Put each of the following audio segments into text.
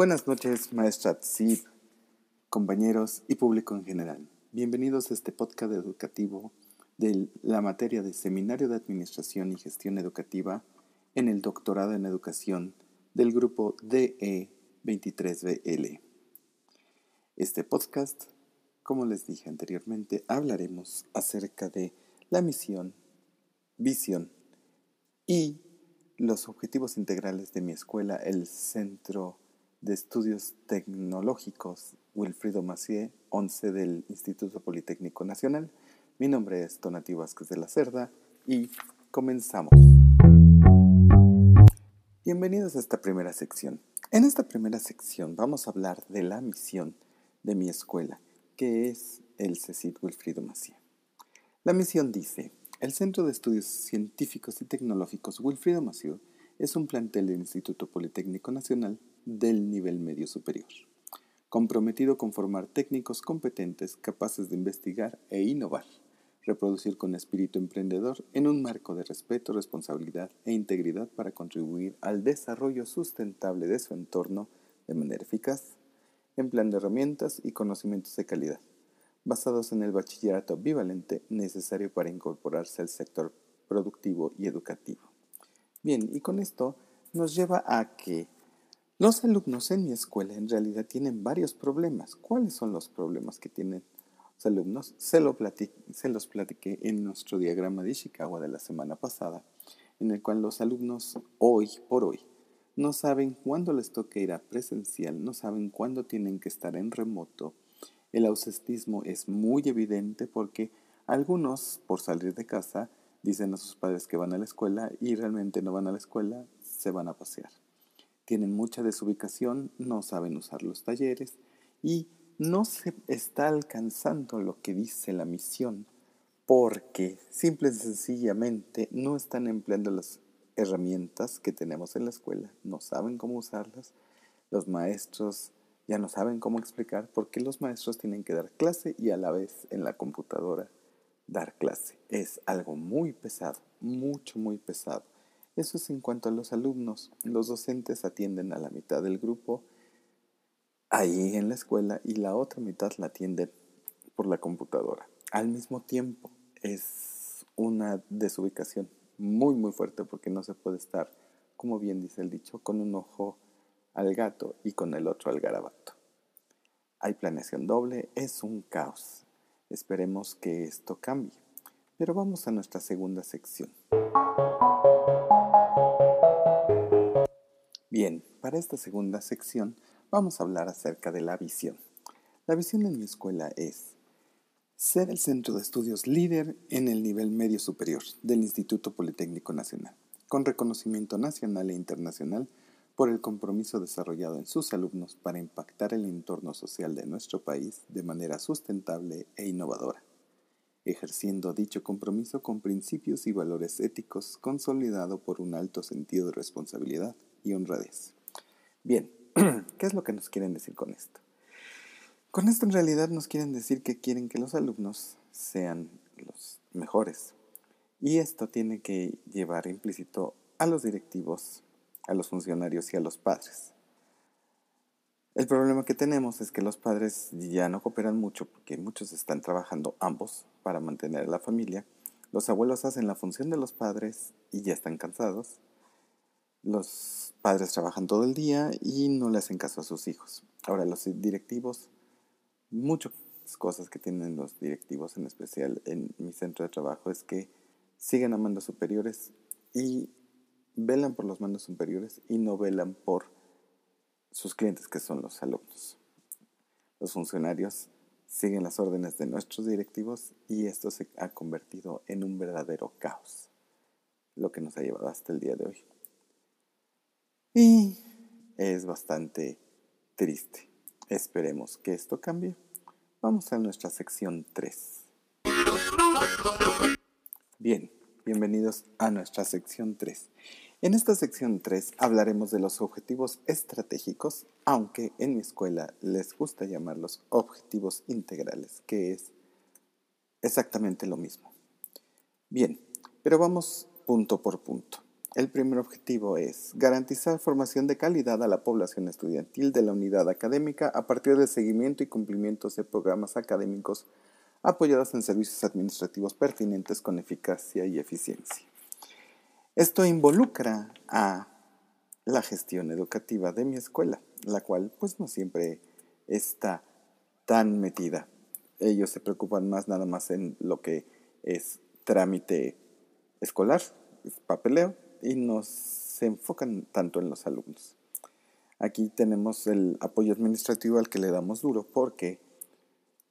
Buenas noches, maestra Tzib, compañeros y público en general. Bienvenidos a este podcast educativo de la materia de Seminario de Administración y Gestión Educativa en el Doctorado en Educación del grupo DE23BL. Este podcast, como les dije anteriormente, hablaremos acerca de la misión, visión y los objetivos integrales de mi escuela, el Centro de Estudios Tecnológicos Wilfrido Macié, 11 del Instituto Politécnico Nacional. Mi nombre es Donativo Vázquez de la Cerda y comenzamos. Bienvenidos a esta primera sección. En esta primera sección vamos a hablar de la misión de mi escuela, que es el CECIT Wilfrido Macié. La misión dice, el Centro de Estudios Científicos y Tecnológicos Wilfrido Macié es un plantel del Instituto Politécnico Nacional del nivel medio superior, comprometido con formar técnicos competentes capaces de investigar e innovar, reproducir con espíritu emprendedor en un marco de respeto, responsabilidad e integridad para contribuir al desarrollo sustentable de su entorno de manera eficaz, empleando herramientas y conocimientos de calidad, basados en el bachillerato bivalente necesario para incorporarse al sector productivo y educativo. Bien, y con esto nos lleva a que los alumnos en mi escuela en realidad tienen varios problemas. ¿Cuáles son los problemas que tienen los alumnos? Se, se los platiqué en nuestro diagrama de Ishikawa de la semana pasada, en el cual los alumnos hoy por hoy no saben cuándo les toca ir a presencial, no saben cuándo tienen que estar en remoto. El ausentismo es muy evidente porque algunos, por salir de casa, dicen a sus padres que van a la escuela y realmente no van a la escuela, se van a pasear tienen mucha desubicación, no saben usar los talleres y no se está alcanzando lo que dice la misión porque simple y sencillamente no están empleando las herramientas que tenemos en la escuela, no saben cómo usarlas, los maestros ya no saben cómo explicar porque los maestros tienen que dar clase y a la vez en la computadora dar clase. Es algo muy pesado, mucho, muy pesado. Eso es en cuanto a los alumnos. Los docentes atienden a la mitad del grupo ahí en la escuela y la otra mitad la atienden por la computadora. Al mismo tiempo es una desubicación muy muy fuerte porque no se puede estar, como bien dice el dicho, con un ojo al gato y con el otro al garabato. Hay planeación doble, es un caos. Esperemos que esto cambie. Pero vamos a nuestra segunda sección. Bien, para esta segunda sección vamos a hablar acerca de la visión. La visión en mi escuela es ser el centro de estudios líder en el nivel medio superior del Instituto Politécnico Nacional, con reconocimiento nacional e internacional por el compromiso desarrollado en sus alumnos para impactar el entorno social de nuestro país de manera sustentable e innovadora, ejerciendo dicho compromiso con principios y valores éticos consolidado por un alto sentido de responsabilidad y honradez. Bien, ¿qué es lo que nos quieren decir con esto? Con esto en realidad nos quieren decir que quieren que los alumnos sean los mejores. Y esto tiene que llevar implícito a los directivos, a los funcionarios y a los padres. El problema que tenemos es que los padres ya no cooperan mucho porque muchos están trabajando ambos para mantener a la familia. Los abuelos hacen la función de los padres y ya están cansados. Los padres trabajan todo el día y no le hacen caso a sus hijos. Ahora, los directivos, muchas cosas que tienen los directivos, en especial en mi centro de trabajo, es que siguen a mandos superiores y velan por los mandos superiores y no velan por sus clientes, que son los alumnos. Los funcionarios siguen las órdenes de nuestros directivos y esto se ha convertido en un verdadero caos, lo que nos ha llevado hasta el día de hoy. Y es bastante triste. Esperemos que esto cambie. Vamos a nuestra sección 3. Bien, bienvenidos a nuestra sección 3. En esta sección 3 hablaremos de los objetivos estratégicos, aunque en mi escuela les gusta llamarlos objetivos integrales, que es exactamente lo mismo. Bien, pero vamos punto por punto. El primer objetivo es garantizar formación de calidad a la población estudiantil de la unidad académica a partir del seguimiento y cumplimiento de programas académicos apoyados en servicios administrativos pertinentes con eficacia y eficiencia. Esto involucra a la gestión educativa de mi escuela, la cual pues no siempre está tan metida. Ellos se preocupan más nada más en lo que es trámite escolar, papeleo, y no se enfocan tanto en los alumnos. Aquí tenemos el apoyo administrativo al que le damos duro porque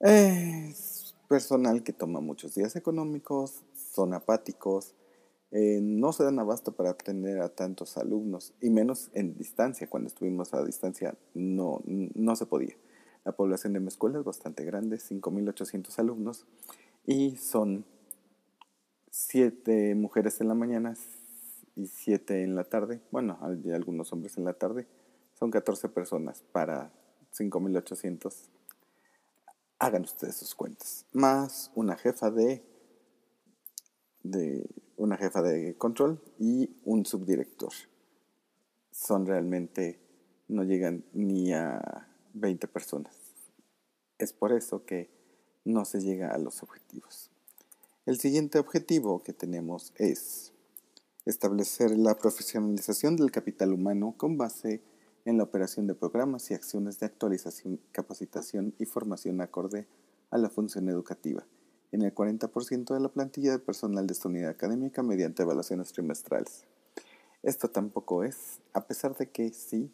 es personal que toma muchos días económicos, son apáticos, eh, no se dan abasto para obtener a tantos alumnos y menos en distancia. Cuando estuvimos a distancia no, no se podía. La población de mi escuela es bastante grande, 5.800 alumnos y son 7 mujeres en la mañana, y 7 en la tarde, bueno, hay algunos hombres en la tarde, son 14 personas para 5.800. Hagan ustedes sus cuentas. Más una jefa de, de una jefa de control y un subdirector. Son realmente, no llegan ni a 20 personas. Es por eso que no se llega a los objetivos. El siguiente objetivo que tenemos es establecer la profesionalización del capital humano con base en la operación de programas y acciones de actualización, capacitación y formación acorde a la función educativa en el 40% de la plantilla de personal de esta unidad académica mediante evaluaciones trimestrales. Esto tampoco es, a pesar de que sí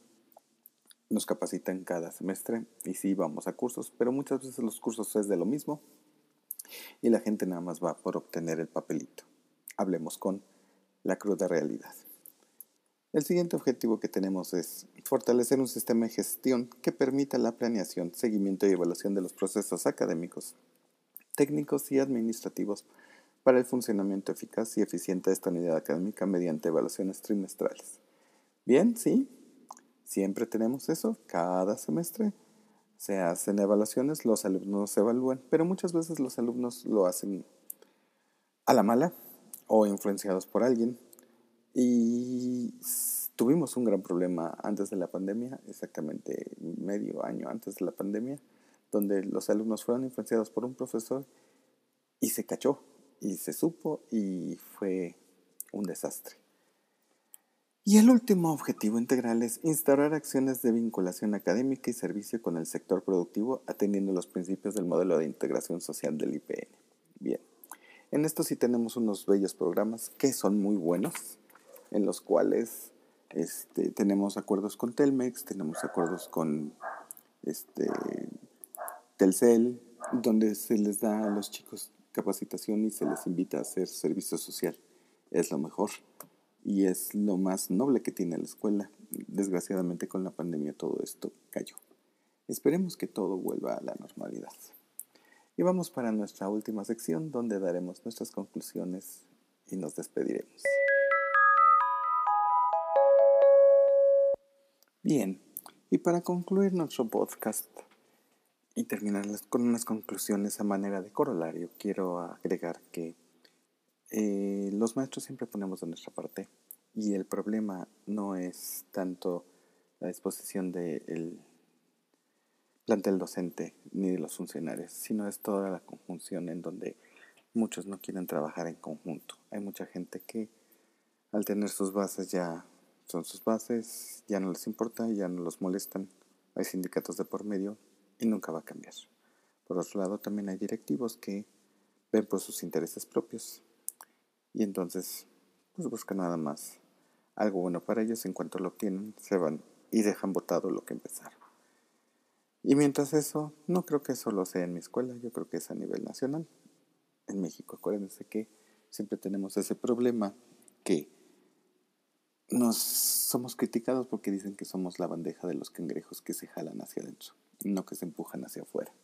nos capacitan cada semestre y sí vamos a cursos, pero muchas veces los cursos es de lo mismo y la gente nada más va por obtener el papelito. Hablemos con la cruda realidad. El siguiente objetivo que tenemos es fortalecer un sistema de gestión que permita la planeación, seguimiento y evaluación de los procesos académicos, técnicos y administrativos para el funcionamiento eficaz y eficiente de esta unidad académica mediante evaluaciones trimestrales. Bien, sí, siempre tenemos eso, cada semestre se hacen evaluaciones, los alumnos se evalúan, pero muchas veces los alumnos lo hacen a la mala, o influenciados por alguien. Y tuvimos un gran problema antes de la pandemia, exactamente medio año antes de la pandemia, donde los alumnos fueron influenciados por un profesor y se cachó y se supo y fue un desastre. Y el último objetivo integral es instaurar acciones de vinculación académica y servicio con el sector productivo atendiendo los principios del modelo de integración social del IPN. Bien. En esto sí tenemos unos bellos programas que son muy buenos, en los cuales este, tenemos acuerdos con Telmex, tenemos acuerdos con este, Telcel, donde se les da a los chicos capacitación y se les invita a hacer servicio social. Es lo mejor y es lo más noble que tiene la escuela. Desgraciadamente con la pandemia todo esto cayó. Esperemos que todo vuelva a la normalidad. Y vamos para nuestra última sección donde daremos nuestras conclusiones y nos despediremos. Bien, y para concluir nuestro podcast y terminar con unas conclusiones a manera de corolario, quiero agregar que eh, los maestros siempre ponemos de nuestra parte y el problema no es tanto la disposición del plantel docente ni los funcionarios, sino es toda la conjunción en donde muchos no quieren trabajar en conjunto. Hay mucha gente que al tener sus bases ya son sus bases, ya no les importa, ya no los molestan. Hay sindicatos de por medio y nunca va a cambiar. Por otro lado, también hay directivos que ven por sus intereses propios y entonces pues buscan nada más algo bueno para ellos. En cuanto lo obtienen, se van y dejan botado lo que empezaron. Y mientras eso, no creo que solo sea en mi escuela, yo creo que es a nivel nacional. En México, acuérdense que siempre tenemos ese problema que nos somos criticados porque dicen que somos la bandeja de los cangrejos que se jalan hacia adentro, no que se empujan hacia afuera.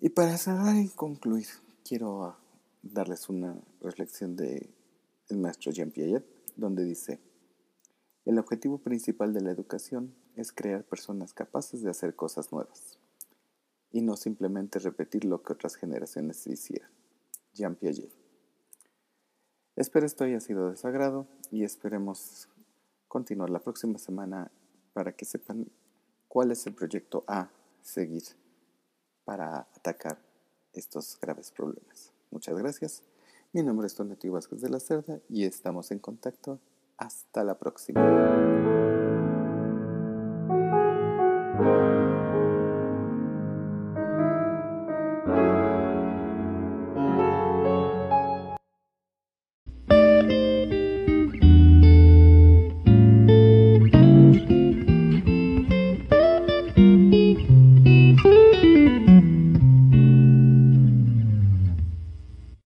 Y para cerrar y concluir, quiero darles una reflexión de el maestro Jean Piaget, donde dice, el objetivo principal de la educación es crear personas capaces de hacer cosas nuevas y no simplemente repetir lo que otras generaciones hicieron. Jean Piaget. Espero esto haya sido de su agrado y esperemos continuar la próxima semana para que sepan cuál es el proyecto a seguir para atacar estos graves problemas. Muchas gracias. Mi nombre es Tonetio Vázquez de la Cerda y estamos en contacto. Hasta la próxima.